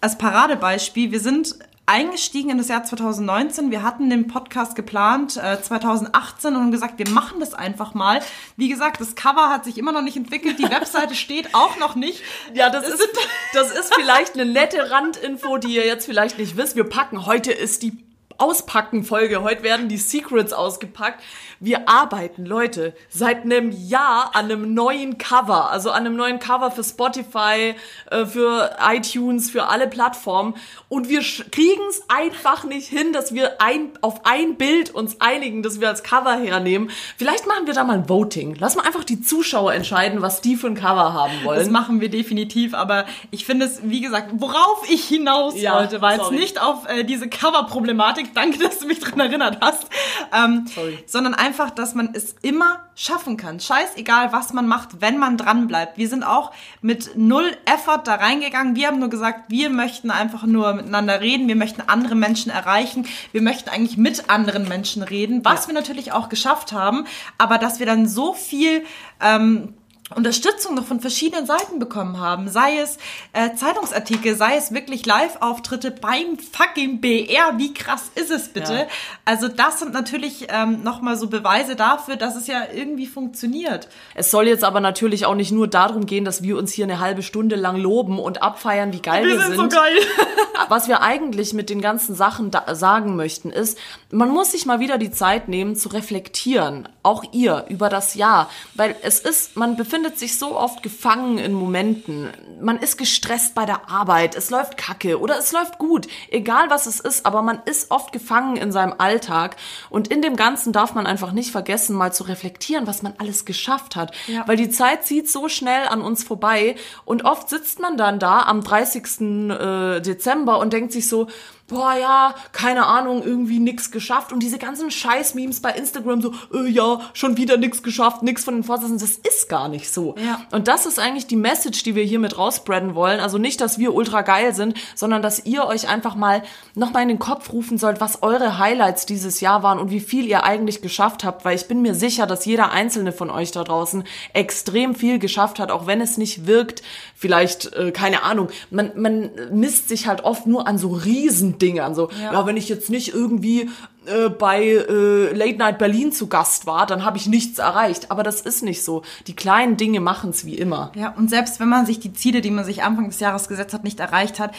als Paradebeispiel, wir sind eingestiegen in das Jahr 2019. Wir hatten den Podcast geplant äh, 2018 und haben gesagt, wir machen das einfach mal. Wie gesagt, das Cover hat sich immer noch nicht entwickelt, die Webseite steht auch noch nicht. Ja, das ist, das ist vielleicht eine nette Randinfo, die ihr jetzt vielleicht nicht wisst. Wir packen, heute ist die Auspacken-Folge. Heute werden die Secrets ausgepackt. Wir arbeiten, Leute, seit einem Jahr an einem neuen Cover, also an einem neuen Cover für Spotify, äh, für iTunes, für alle Plattformen. Und wir kriegen es einfach nicht hin, dass wir ein, auf ein Bild uns einigen, das wir als Cover hernehmen. Vielleicht machen wir da mal ein Voting. Lass mal einfach die Zuschauer entscheiden, was die für ein Cover haben wollen. Das machen wir definitiv, aber ich finde es, wie gesagt, worauf ich hinaus ja, wollte, war jetzt nicht auf äh, diese Cover-Problematik. <laughs> Danke, dass du mich dran erinnert hast. Ähm, sorry. Sondern einfach einfach, dass man es immer schaffen kann. Scheißegal, was man macht, wenn man dran bleibt. Wir sind auch mit null Effort da reingegangen. Wir haben nur gesagt, wir möchten einfach nur miteinander reden. Wir möchten andere Menschen erreichen. Wir möchten eigentlich mit anderen Menschen reden, was ja. wir natürlich auch geschafft haben. Aber dass wir dann so viel ähm, Unterstützung noch von verschiedenen Seiten bekommen haben, sei es äh, Zeitungsartikel, sei es wirklich Live-Auftritte beim fucking BR. Wie krass ist es bitte? Ja. Also das sind natürlich ähm, nochmal so Beweise dafür, dass es ja irgendwie funktioniert. Es soll jetzt aber natürlich auch nicht nur darum gehen, dass wir uns hier eine halbe Stunde lang loben und abfeiern, wie geil wir, wir sind. sind. So geil. <laughs> Was wir eigentlich mit den ganzen Sachen sagen möchten, ist, man muss sich mal wieder die Zeit nehmen zu reflektieren, auch ihr, über das Jahr. Weil es ist, man befindet sich so oft gefangen in Momenten. Man ist gestresst bei der Arbeit, es läuft kacke oder es läuft gut. Egal was es ist, aber man ist oft gefangen in seinem Alltag. Und in dem Ganzen darf man einfach nicht vergessen, mal zu reflektieren, was man alles geschafft hat. Ja. Weil die Zeit zieht so schnell an uns vorbei und oft sitzt man dann da am 30. Äh, Dezember und denkt sich so, boah ja, keine Ahnung, irgendwie nix geschafft. Und diese ganzen Scheiß-Memes bei Instagram so, äh, ja, schon wieder nix geschafft, nix von den Vorsätzen, das ist gar nicht so. Ja. Und das ist eigentlich die Message, die wir hier mit rausspreaden wollen. Also nicht, dass wir ultra geil sind, sondern dass ihr euch einfach mal nochmal in den Kopf rufen sollt, was eure Highlights dieses Jahr waren und wie viel ihr eigentlich geschafft habt, weil ich bin mir sicher, dass jeder einzelne von euch da draußen extrem viel geschafft hat, auch wenn es nicht wirkt, vielleicht, äh, keine Ahnung, man, man misst sich halt oft nur an so riesen Dinge an. So, ja, ja wenn ich jetzt nicht irgendwie äh, bei äh, Late Night Berlin zu Gast war, dann habe ich nichts erreicht. Aber das ist nicht so. Die kleinen Dinge machen es wie immer. Ja, und selbst wenn man sich die Ziele, die man sich Anfang des Jahres gesetzt hat, nicht erreicht hat,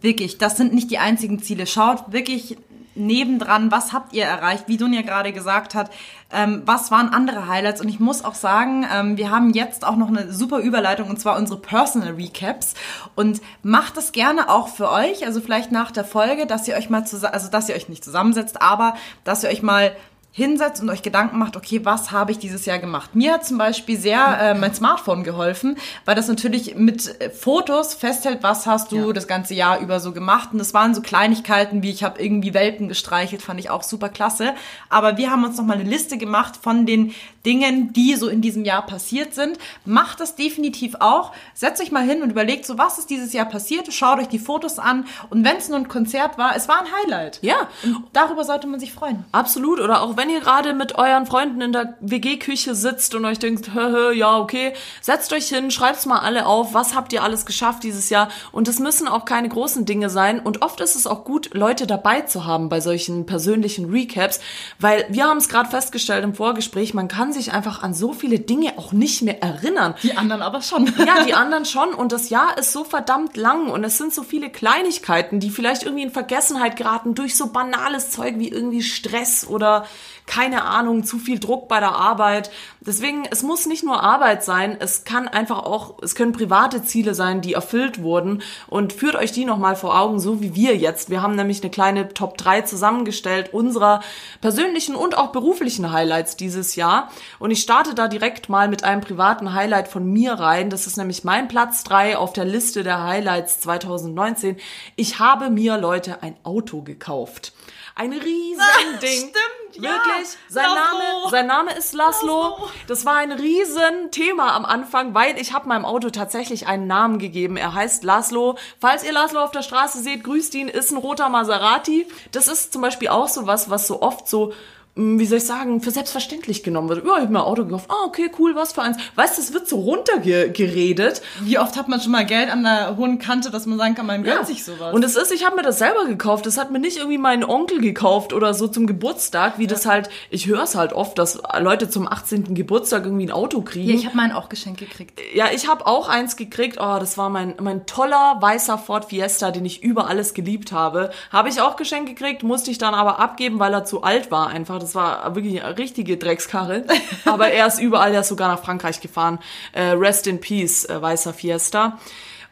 wirklich, das sind nicht die einzigen Ziele. Schaut wirklich nebendran, was habt ihr erreicht, wie Dunja gerade gesagt hat, ähm, was waren andere Highlights? Und ich muss auch sagen, ähm, wir haben jetzt auch noch eine super Überleitung und zwar unsere Personal Recaps. Und macht das gerne auch für euch, also vielleicht nach der Folge, dass ihr euch mal zusammen, also dass ihr euch nicht zusammensetzt, aber dass ihr euch mal hinsetzt und euch Gedanken macht, okay, was habe ich dieses Jahr gemacht? Mir hat zum Beispiel sehr äh, mein Smartphone geholfen, weil das natürlich mit äh, Fotos festhält, was hast du ja. das ganze Jahr über so gemacht. Und das waren so Kleinigkeiten, wie ich habe irgendwie Welpen gestreichelt, fand ich auch super klasse. Aber wir haben uns nochmal eine Liste gemacht von den Dingen, die so in diesem Jahr passiert sind. Macht das definitiv auch. Setzt euch mal hin und überlegt, so was ist dieses Jahr passiert. Schaut euch die Fotos an. Und wenn es nur ein Konzert war, es war ein Highlight. Ja. Und darüber sollte man sich freuen. Absolut. Oder auch wenn ihr gerade mit euren Freunden in der WG-Küche sitzt und euch denkt, hö, ja, okay, setzt euch hin, schreibt's mal alle auf, was habt ihr alles geschafft dieses Jahr? Und es müssen auch keine großen Dinge sein. Und oft ist es auch gut, Leute dabei zu haben bei solchen persönlichen Recaps, weil wir haben es gerade festgestellt im Vorgespräch, man kann sich einfach an so viele Dinge auch nicht mehr erinnern. Die anderen aber schon. Ja, die <laughs> anderen schon. Und das Jahr ist so verdammt lang und es sind so viele Kleinigkeiten, die vielleicht irgendwie in Vergessenheit geraten durch so banales Zeug wie irgendwie Stress oder keine Ahnung, zu viel Druck bei der Arbeit. Deswegen, es muss nicht nur Arbeit sein, es kann einfach auch, es können private Ziele sein, die erfüllt wurden und führt euch die nochmal vor Augen, so wie wir jetzt. Wir haben nämlich eine kleine Top 3 zusammengestellt unserer persönlichen und auch beruflichen Highlights dieses Jahr und ich starte da direkt mal mit einem privaten Highlight von mir rein. Das ist nämlich mein Platz 3 auf der Liste der Highlights 2019. Ich habe mir, Leute, ein Auto gekauft. Ein riesen Ding. Stimmt, ja. Wirklich. Sein Laszlo. Name, sein Name ist Laszlo. Laszlo. Das war ein riesen Thema am Anfang, weil ich habe meinem Auto tatsächlich einen Namen gegeben. Er heißt Laszlo. Falls ihr Laszlo auf der Straße seht, grüßt ihn, ist ein roter Maserati. Das ist zum Beispiel auch so was, was so oft so wie soll ich sagen, für selbstverständlich genommen wird. Ja, ich habe mir ein Auto gekauft. Ah, okay, cool, was für eins. Weißt du, es wird so runtergeredet. Wie oft hat man schon mal Geld an der hohen Kante, dass man sagen kann, man gönnt Ja. sich sowas. Und es ist, ich habe mir das selber gekauft. Das hat mir nicht irgendwie mein Onkel gekauft oder so zum Geburtstag, wie das halt, ich höre es halt oft, dass Leute zum 18. Geburtstag irgendwie ein Auto kriegen. ja, ich habe meinen auch geschenkt gekriegt. Ja, ich habe auch eins gekriegt. Oh, das war mein, mein toller weißer Ford Fiesta, den ich über alles geliebt habe. Habe ich auch geschenkt gekriegt, musste ich dann aber abgeben, weil er zu alt war einfach. Das war wirklich eine richtige Dreckskarre. <laughs> aber er ist überall, er ist sogar nach Frankreich gefahren. Äh, rest in Peace, äh, weißer Fiesta.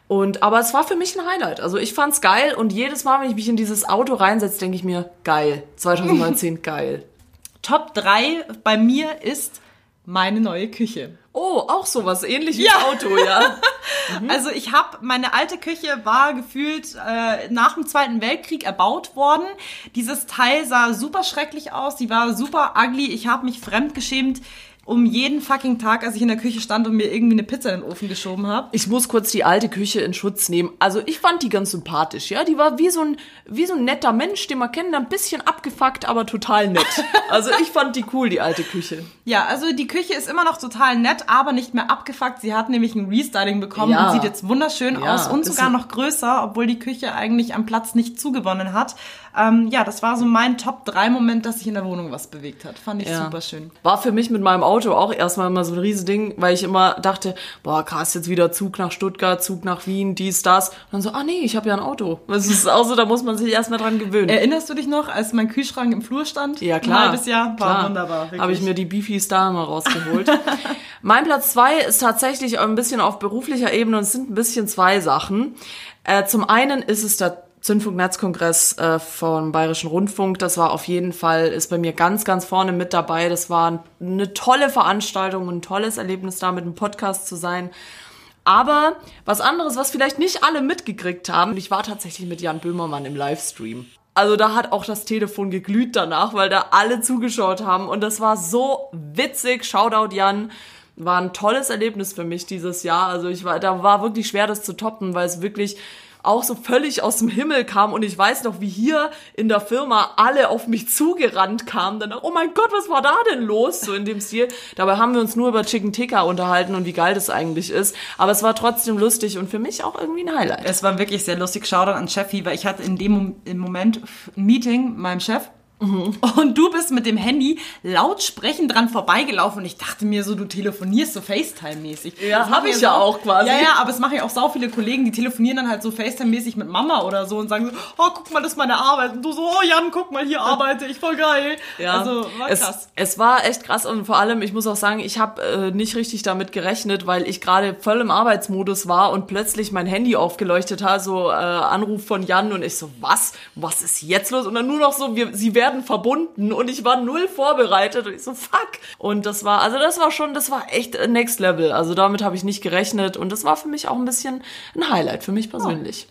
Und, aber es war für mich ein Highlight. Also ich fand's geil und jedes Mal, wenn ich mich in dieses Auto reinsetze, denke ich mir, geil. 2019, <laughs> geil. Top 3 bei mir ist meine neue Küche. Oh, auch sowas, ähnlich wie Ja. Auto, ja. <laughs> Also ich habe, meine alte Küche war gefühlt äh, nach dem Zweiten Weltkrieg erbaut worden. Dieses Teil sah super schrecklich aus, die war super ugly. Ich habe mich fremdgeschämt um jeden fucking Tag, als ich in der Küche stand und mir irgendwie eine Pizza in den Ofen geschoben habe. Ich muss kurz die alte Küche in Schutz nehmen. Also ich fand die ganz sympathisch, ja. Die war wie so ein, wie so ein netter Mensch, den man kennt, ein bisschen abgefuckt, aber total nett. <laughs> Also ich fand die cool, die alte Küche. Ja, also die Küche ist immer noch total nett, aber nicht mehr abgefuckt. Sie hat nämlich ein Restyling bekommen Ja. und sieht jetzt wunderschön Ja, aus und sogar noch größer, obwohl die Küche eigentlich am Platz nicht zugewonnen hat. Ähm, ja, das war so mein Top-3-Moment, dass sich in der Wohnung was bewegt hat. Fand ich Ja. super schön. War für mich mit meinem Auto auch erstmal immer so ein Riesending, weil ich immer dachte, boah, krass, jetzt wieder Zug nach Stuttgart, Zug nach Wien, dies, das. Und dann so, ah nee, ich habe ja ein Auto. Das ist auch so, da muss man sich erstmal dran gewöhnen. Erinnerst du dich noch, als mein Kühlschrank im Flur stand? Ja, klar. Ein halbes Jahr. War klar. wunderbar. Habe ich mir die Beefies da mal rausgeholt. <laughs> mein Platz zwei ist tatsächlich ein bisschen auf beruflicher Ebene und es sind ein bisschen zwei Sachen. Äh, zum einen ist es der Zündfunk-Netzkongress äh, vom Bayerischen Rundfunk. Das war auf jeden Fall, ist bei mir ganz, ganz vorne mit dabei. Das war eine tolle Veranstaltung und ein tolles Erlebnis, da mit einem Podcast zu sein. Aber was anderes, was vielleicht nicht alle mitgekriegt haben, ich war tatsächlich mit Jan Böhmermann im Livestream. Also da hat auch das Telefon geglüht danach, weil da alle zugeschaut haben und das war so witzig. Shoutout Jan. War ein tolles Erlebnis für mich dieses Jahr. Also ich war, da war wirklich schwer, das zu toppen, weil es wirklich auch so völlig aus dem Himmel kam und ich weiß noch, wie hier in der Firma alle auf mich zugerannt kamen. Dann, oh mein Gott, was war da denn los? So in dem Stil. Dabei haben wir uns nur über Chicken Tikka unterhalten und wie geil das eigentlich ist. Aber es war trotzdem lustig und für mich auch irgendwie ein Highlight. Es war wirklich sehr lustig. Shoutout an Cheffi, weil ich hatte in dem Moment ein Meeting mit meinem Chef. Mhm. Und du bist mit dem Handy laut sprechend dran vorbeigelaufen und ich dachte mir so, du telefonierst so FaceTime-mäßig. Ja, Das hab machen ich ja sau- auch quasi. Ja, ja, aber es machen ja auch sau viele Kollegen, die telefonieren dann halt so FaceTime-mäßig mit Mama oder so und sagen so, oh, guck mal, das ist meine Arbeit. Und du so, oh Jan, guck mal, hier arbeite ich, voll geil. Ja, Also, war es, krass. Es war echt krass und vor allem, ich muss auch sagen, ich habe äh, nicht richtig damit gerechnet, weil ich gerade voll im Arbeitsmodus war und plötzlich mein Handy aufgeleuchtet hat, so äh, Anruf von Jan und ich so, was? Was ist jetzt los? Und dann nur noch so, wir, sie werden verbunden und ich war null vorbereitet und ich so, fuck. Und das war, also das war schon, das war echt next level. Also damit habe ich nicht gerechnet und das war für mich auch ein bisschen ein Highlight, für mich persönlich.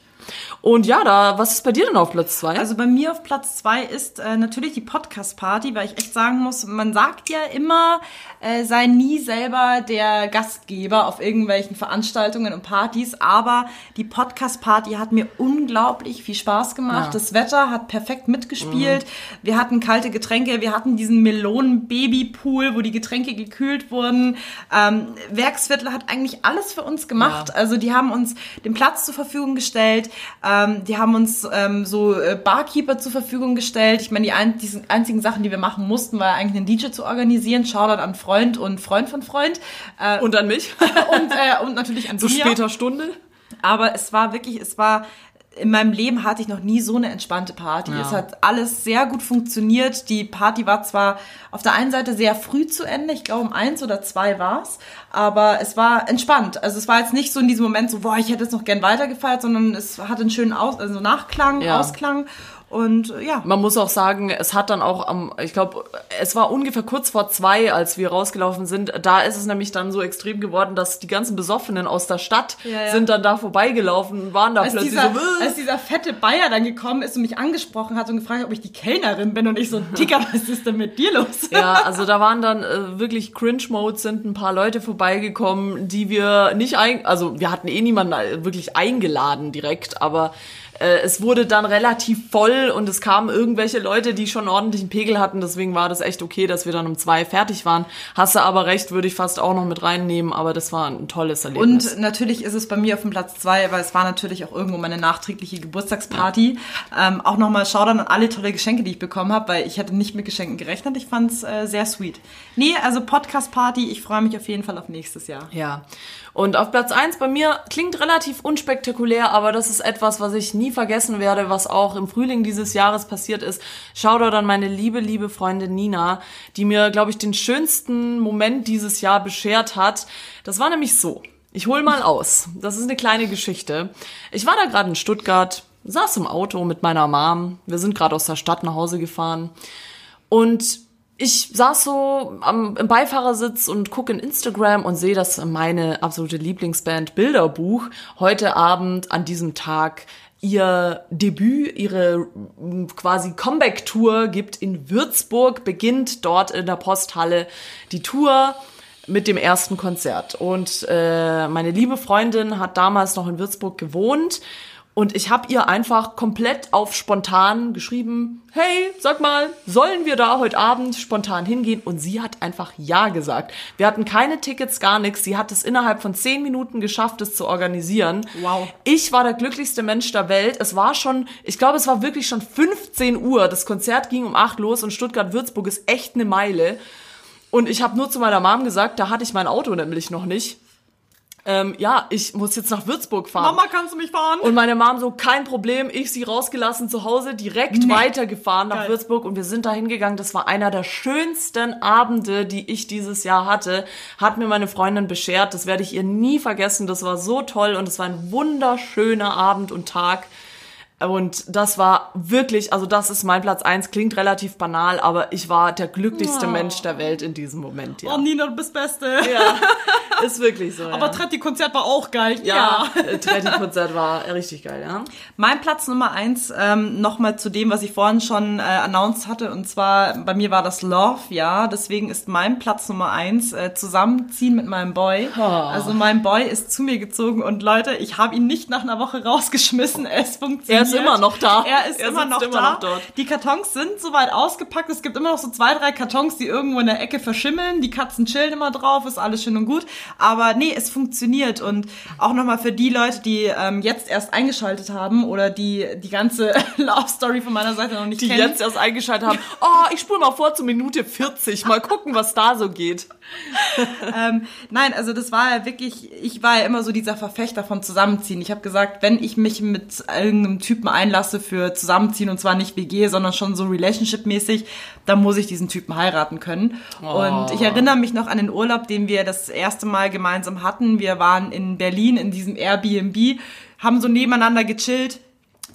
Und ja, da, was ist bei dir denn auf Platz zwei? Also bei mir auf Platz zwei ist äh, natürlich die Podcast-Party, weil ich echt sagen muss, man sagt ja immer, äh, sei nie selber der Gastgeber auf irgendwelchen Veranstaltungen und Partys, aber die Podcast-Party hat mir unglaublich viel Spaß gemacht. Ja. Das Wetter hat perfekt mitgespielt. Wir hatten kalte Getränke, wir hatten diesen Melonen-Baby-Pool, wo die Getränke gekühlt wurden. Ähm, Werksviertel hat eigentlich alles für uns gemacht. Ja. Also die haben uns den Platz zur Verfügung gestellt, ähm, die haben uns ähm, so äh, Barkeeper zur Verfügung gestellt. Ich meine, die, ein, die einzigen Sachen, die wir machen mussten, war eigentlich einen DJ zu organisieren. Shoutout an Freund und Freund von Freund. Äh, und an mich? <laughs> und, äh, und natürlich an Zu später Stunde? Aber es war wirklich, es war in meinem Leben hatte ich noch nie so eine entspannte Party. Ja. Es hat alles sehr gut funktioniert. Die Party war zwar auf der einen Seite sehr früh zu Ende, ich glaube um eins oder zwei war's, aber es war entspannt. Also es war jetzt nicht so in diesem Moment so, boah, ich hätte jetzt noch gern weitergefeiert, sondern es hatte einen schönen Aus also Nachklang, Ja. Ausklang und äh, ja. Man muss auch sagen, es hat dann auch am, ich glaube, es war ungefähr kurz vor zwei, als wir rausgelaufen sind. Da ist es nämlich dann so extrem geworden, dass die ganzen Besoffenen aus der Stadt Ja, ja. sind dann da vorbeigelaufen und waren da Als plötzlich dieser, so. "Äh." als dieser fette Bayer dann gekommen ist und mich angesprochen hat und gefragt hat, ob ich die Kellnerin bin und ich so, Digga, <laughs> was ist denn mit dir los? Ja, also da waren dann äh, wirklich Cringe-Mode, sind ein paar Leute vorbeigekommen, die wir nicht ein, also wir hatten eh niemanden äh, wirklich eingeladen direkt, aber äh, es wurde dann relativ voll und es kamen irgendwelche Leute, die schon ordentlichen Pegel hatten, deswegen war das echt okay, dass wir dann um zwei fertig waren. Hast du aber recht, würde ich fast auch noch mit reinnehmen, aber das war ein tolles Erlebnis. Und natürlich ist es bei mir auf dem Platz zwei, weil es war natürlich auch irgendwo meine nachträgliche Geburtstagsparty. Ähm, auch nochmal Shoutout an alle tolle Geschenke, die ich bekommen habe, weil ich hätte nicht mit Geschenken gerechnet. Ich fand es äh, sehr sweet. Nee, also Podcast-Party, ich freue mich auf jeden Fall auf nächstes Jahr. Ja. Und auf Platz eins bei mir klingt relativ unspektakulär, aber das ist etwas, was ich nie vergessen werde, was auch im Frühling dieses Jahres passiert ist. Shoutout an meine liebe, liebe Freundin Nina, die mir, glaube ich, den schönsten Moment dieses Jahr beschert hat. Das war nämlich so. Ich hol mal aus. Das ist eine kleine Geschichte. Ich war da gerade in Stuttgart, saß im Auto mit meiner Mom. Wir sind gerade aus der Stadt nach Hause gefahren. Und ich saß so am, im Beifahrersitz und gucke in Instagram und sehe, dass meine absolute Lieblingsband Bilderbuch heute Abend an diesem Tag ihr Debüt, ihre quasi Comeback-Tour gibt in Würzburg, beginnt dort in der Posthalle die Tour mit dem ersten Konzert. Und äh, meine liebe Freundin hat damals noch in Würzburg gewohnt. Und ich habe ihr einfach komplett auf spontan geschrieben, hey, sag mal, sollen wir da heute Abend spontan hingehen? Und sie hat einfach Ja gesagt. Wir hatten keine Tickets, gar nichts. Sie hat es innerhalb von zehn Minuten geschafft, es zu organisieren. Wow. Ich war der glücklichste Mensch der Welt. Es war schon, ich glaube, es war wirklich schon 15 Uhr. Das Konzert ging um 8 los und Stuttgart-Würzburg ist echt eine Meile. Und ich habe nur zu meiner Mom gesagt, da hatte ich mein Auto nämlich noch nicht. Ähm, ja, ich muss jetzt nach Würzburg fahren. Mama, kannst du mich fahren? Und meine Mom so, kein Problem, ich sie rausgelassen zu Hause, direkt weitergefahren nach Geil. Würzburg und wir sind da hingegangen. Das war einer der schönsten Abende, die ich dieses Jahr hatte. Hat mir meine Freundin beschert, das werde ich ihr nie vergessen. Das war so toll und es war ein wunderschöner Abend und Tag. Und das war wirklich, also das ist mein Platz eins. klingt relativ banal, aber ich war der glücklichste Oh. Mensch der Welt in diesem Moment, ja. Oh, Nina, du bist Beste. ja, <laughs> ist wirklich so. Aber ja. Tretti-Konzert war auch geil. ja, ja. Tretti-Konzert war richtig geil, ja. Mein Platz Nummer eins, ähm, nochmal zu dem, was ich vorhin schon äh, announced hatte. Und zwar, bei mir war das Love, ja. Deswegen ist mein Platz Nummer eins äh, Zusammenziehen mit meinem Boy. Also mein Boy ist zu mir gezogen und Leute, ich habe ihn nicht nach einer Woche rausgeschmissen. <laughs> Es funktioniert. Er ist immer noch da. Er ist Er immer, noch, immer da. noch dort. Die Kartons sind soweit ausgepackt. Es gibt immer noch so zwei, drei Kartons, die irgendwo in der Ecke verschimmeln. Die Katzen chillen immer drauf, ist alles schön und gut. Aber nee, es funktioniert. Und auch nochmal für die Leute, die ähm, jetzt erst eingeschaltet haben oder die die ganze <laughs> Love Story von meiner Seite noch nicht Die kennen. jetzt erst eingeschaltet haben. Oh, ich spule mal vor zu Minute 40. Mal gucken, was da so geht. <laughs> ähm, nein, also das war ja wirklich, ich war ja immer so dieser Verfechter von Zusammenziehen. Ich habe gesagt, wenn ich mich mit irgendeinem Typen einlasse für Zusammenziehen und zwar nicht WG, sondern schon so Relationship-mäßig, dann muss ich diesen Typen heiraten können. Und ich erinnere mich noch an den Urlaub, den wir das erste Mal gemeinsam hatten. Wir waren in Berlin in diesem Airbnb, haben so nebeneinander gechillt,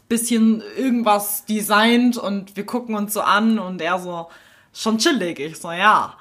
bisschen irgendwas designt und wir gucken uns so an und er so, schon chillig. Ich so, ja.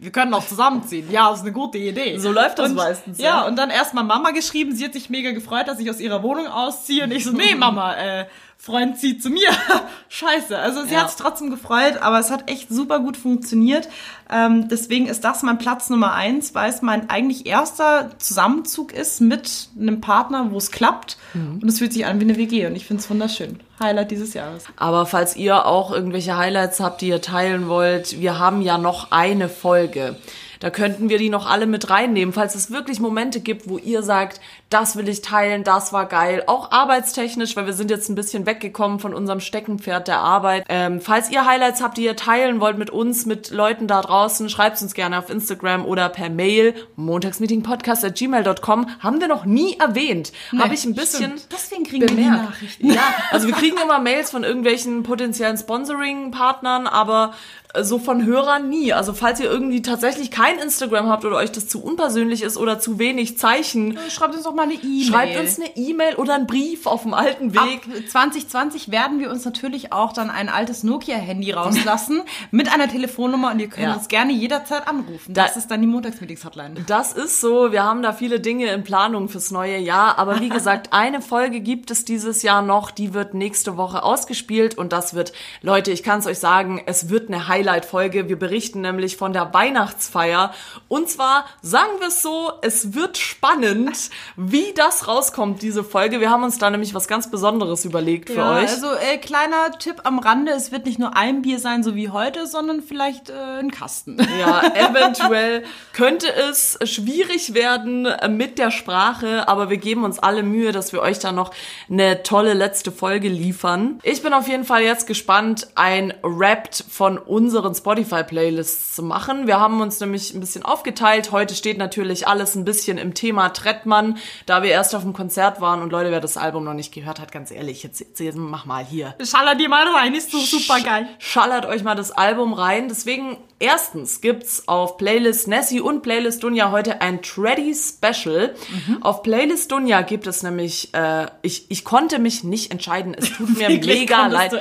Wir können auch zusammenziehen. Ja, ist eine gute Idee. So läuft das und, meistens, Ja, ja. und dann erstmal Mama geschrieben. Sie hat sich mega gefreut, dass ich aus ihrer Wohnung ausziehe. Und ich so, nee, Mama, äh, Freund zieht zu mir. <laughs> Scheiße. Also sie Ja. hat sich trotzdem gefreut, aber es hat echt super gut funktioniert. Ähm, deswegen ist das mein Platz Nummer eins, weil es mein eigentlich erster Zusammenzug ist mit einem Partner, wo es klappt. Mhm. Und es fühlt sich an wie eine WG. Und ich finde es wunderschön. Highlight dieses Jahres. Aber falls ihr auch irgendwelche Highlights habt, die ihr teilen wollt, wir haben ja noch eine Folge. Da könnten wir die noch alle mit reinnehmen, falls es wirklich Momente gibt, wo ihr sagt, das will ich teilen, das war geil. Auch arbeitstechnisch, weil wir sind jetzt ein bisschen weggekommen von unserem Steckenpferd der Arbeit. Ähm, falls ihr Highlights habt, die ihr teilen wollt mit uns, mit Leuten da draußen, schreibt uns gerne auf Instagram oder per Mail montagsmeetingpodcast.gmail.com. Haben wir noch nie erwähnt. Nee, Habe ich ein bisschen stimmt. Deswegen kriegen wir bemerkt. Nachrichten. Ja, also wir kriegen immer Mails von irgendwelchen potenziellen Sponsoring-Partnern, aber äh, so von Hörern nie. Also falls ihr irgendwie tatsächlich kein Instagram habt oder euch das zu unpersönlich ist oder zu wenig Zeichen, Schreibt uns doch mal eine E-Mail. schreibt uns eine E-Mail oder einen Brief auf dem alten Ab Weg. 2020 werden wir uns natürlich auch dann ein altes Nokia-Handy rauslassen <laughs> mit einer Telefonnummer und ihr könnt Ja. uns gerne jederzeit anrufen. Da- Das ist dann die Montagsmeetings-Hotline. Das ist so. Wir haben da viele Dinge in Planung fürs neue Jahr. Aber wie gesagt, <laughs> eine Folge gibt es dieses Jahr noch. Die wird nächste Woche ausgespielt. Und das wird, Leute, ich kann es euch sagen, es wird eine Highlight-Folge. Wir berichten nämlich von der Weihnachtsfeier. Und zwar, sagen wir es so, es wird spannend, wie das rauskommt, diese Folge. Wir haben uns da nämlich was ganz Besonderes überlegt für Ja, euch. also äh, kleiner Tipp am Rande, es wird nicht nur ein Bier sein, so wie heute, sondern vielleicht äh, ein Kasten. <laughs> Ja, eventuell könnte es schwierig werden äh, mit der Sprache, aber wir geben uns alle Mühe, dass wir euch da noch eine tolle letzte Folge liefern. Ich bin auf jeden Fall jetzt gespannt, ein Rapt von unseren Spotify-Playlists zu machen. Wir haben uns nämlich ein bisschen aufgeteilt. Heute steht natürlich alles ein bisschen im Thema Trettmann, da wir erst auf dem Konzert waren und Leute, wer das Album noch nicht gehört hat, ganz ehrlich, jetzt, jetzt, jetzt mach mal hier. Schaller dir mal rein, ist so super geil. Schallert euch mal das Album rein. Deswegen, erstens gibt's auf Playlist Nessie und Playlist Dunja heute ein Treddy Special. Auf Playlist Dunja gibt es nämlich, äh, ich, ich konnte mich nicht entscheiden. Es tut mir <laughs> mega leid.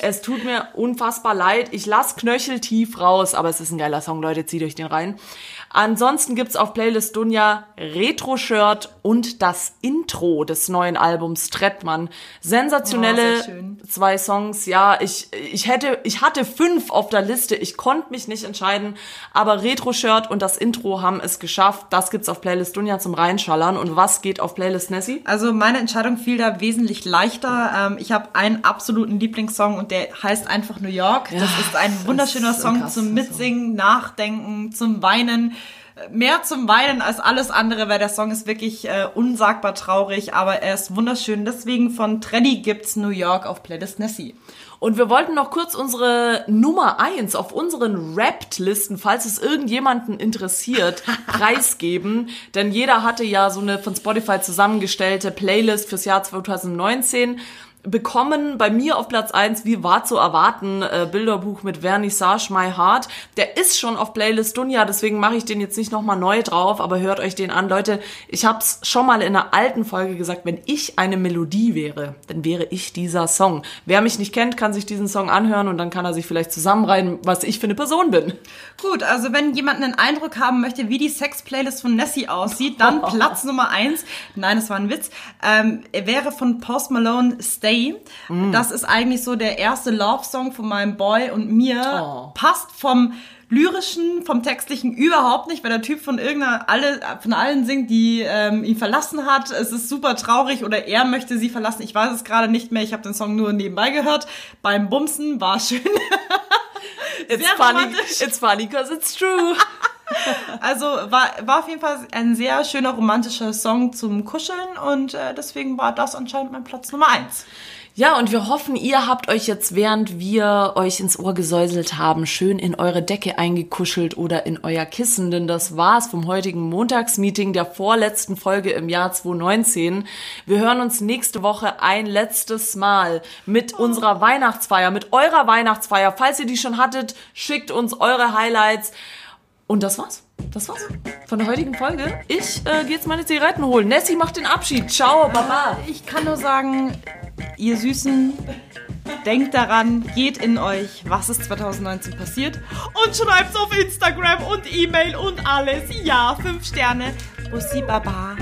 Es tut mir unfassbar leid. Ich lass knöcheltief raus, aber es ist ein geiler Song, Leute, zieht euch den rein. Ansonsten gibt's auf Playlist Dunja Retro-Shirt und das Intro des neuen Albums Trettmann. Sensationelle Oh, zwei Songs. Ja, ich, ich hätte, ich hatte fünf auf der Liste. Ich konnte mich nicht entscheiden. Aber Retro-Shirt und das Intro haben es geschafft. Das gibt's auf Playlist Dunja zum Reinschallern. Und was geht auf Playlist Nessie? Also meine Entscheidung fiel da wesentlich leichter. Ähm, ich habe einen absoluten Lieblingssong und der heißt einfach New York. das ist ein wunderschöner Song krasser zum Mitsingen, Nachdenken, zum Weinen. Mehr zum Weinen als alles andere, weil der Song ist wirklich äh, unsagbar traurig, aber er ist wunderschön. Deswegen von Treddy gibt's New York auf Playlist Nessie. Und wir wollten noch kurz unsere Nummer eins auf unseren Wrapped-Listen, falls es irgendjemanden interessiert, <laughs> preisgeben. Denn jeder hatte ja so eine von Spotify zusammengestellte Playlist fürs Jahr 2019 bekommen bei mir auf Platz eins wie war zu erwarten, äh, Bilderbuch mit Vernissage My Heart. Der ist schon auf Playlist Dunja, deswegen mache ich den jetzt nicht nochmal neu drauf, aber hört euch den an. Leute, ich habe es schon mal in einer alten Folge gesagt, wenn ich eine Melodie wäre, dann wäre ich dieser Song. Wer mich nicht kennt, kann sich diesen Song anhören und dann kann er sich vielleicht zusammenreihen, was ich für eine Person bin. Gut, also wenn jemand einen Eindruck haben möchte, wie die Sex-Playlist von Nessie aussieht, dann <laughs> Platz Nummer eins. Nein, das war ein Witz. Ähm, wäre von Post Malone Stay. Das ist eigentlich so der erste Love-Song von meinem Boy und mir. Oh. Passt vom lyrischen, vom textlichen überhaupt nicht, weil der Typ von irgendeiner alle von allen singt, die ähm, ihn verlassen hat. Es ist super traurig oder er möchte sie verlassen. Ich weiß es gerade nicht mehr. Ich habe den Song nur nebenbei gehört. Beim Bumsen war schön. <laughs> It's Sehr funny, it's funny cause it's true. <laughs> <laughs> Also war, war auf jeden Fall ein sehr schöner romantischer Song zum Kuscheln und äh, deswegen war das anscheinend mein Platz Nummer eins. Ja, und wir hoffen, ihr habt euch jetzt, während wir euch ins Ohr gesäuselt haben, schön in eure Decke eingekuschelt oder in euer Kissen, denn das war's vom heutigen Montagsmeeting der vorletzten Folge im Jahr 2019. Wir hören uns nächste Woche ein letztes Mal mit unserer Weihnachtsfeier, mit eurer Weihnachtsfeier. Falls ihr die schon hattet, schickt uns eure Highlights. Und das war's. Das war's von der heutigen Folge. Ich äh, gehe jetzt meine Zigaretten holen. Nessie macht den Abschied. Ciao, Baba. Ich kann nur sagen, ihr Süßen, denkt daran, geht in euch, was ist 2019 passiert und schreibt's auf Instagram und E-Mail und alles. Ja, fünf Sterne. Bussi Baba.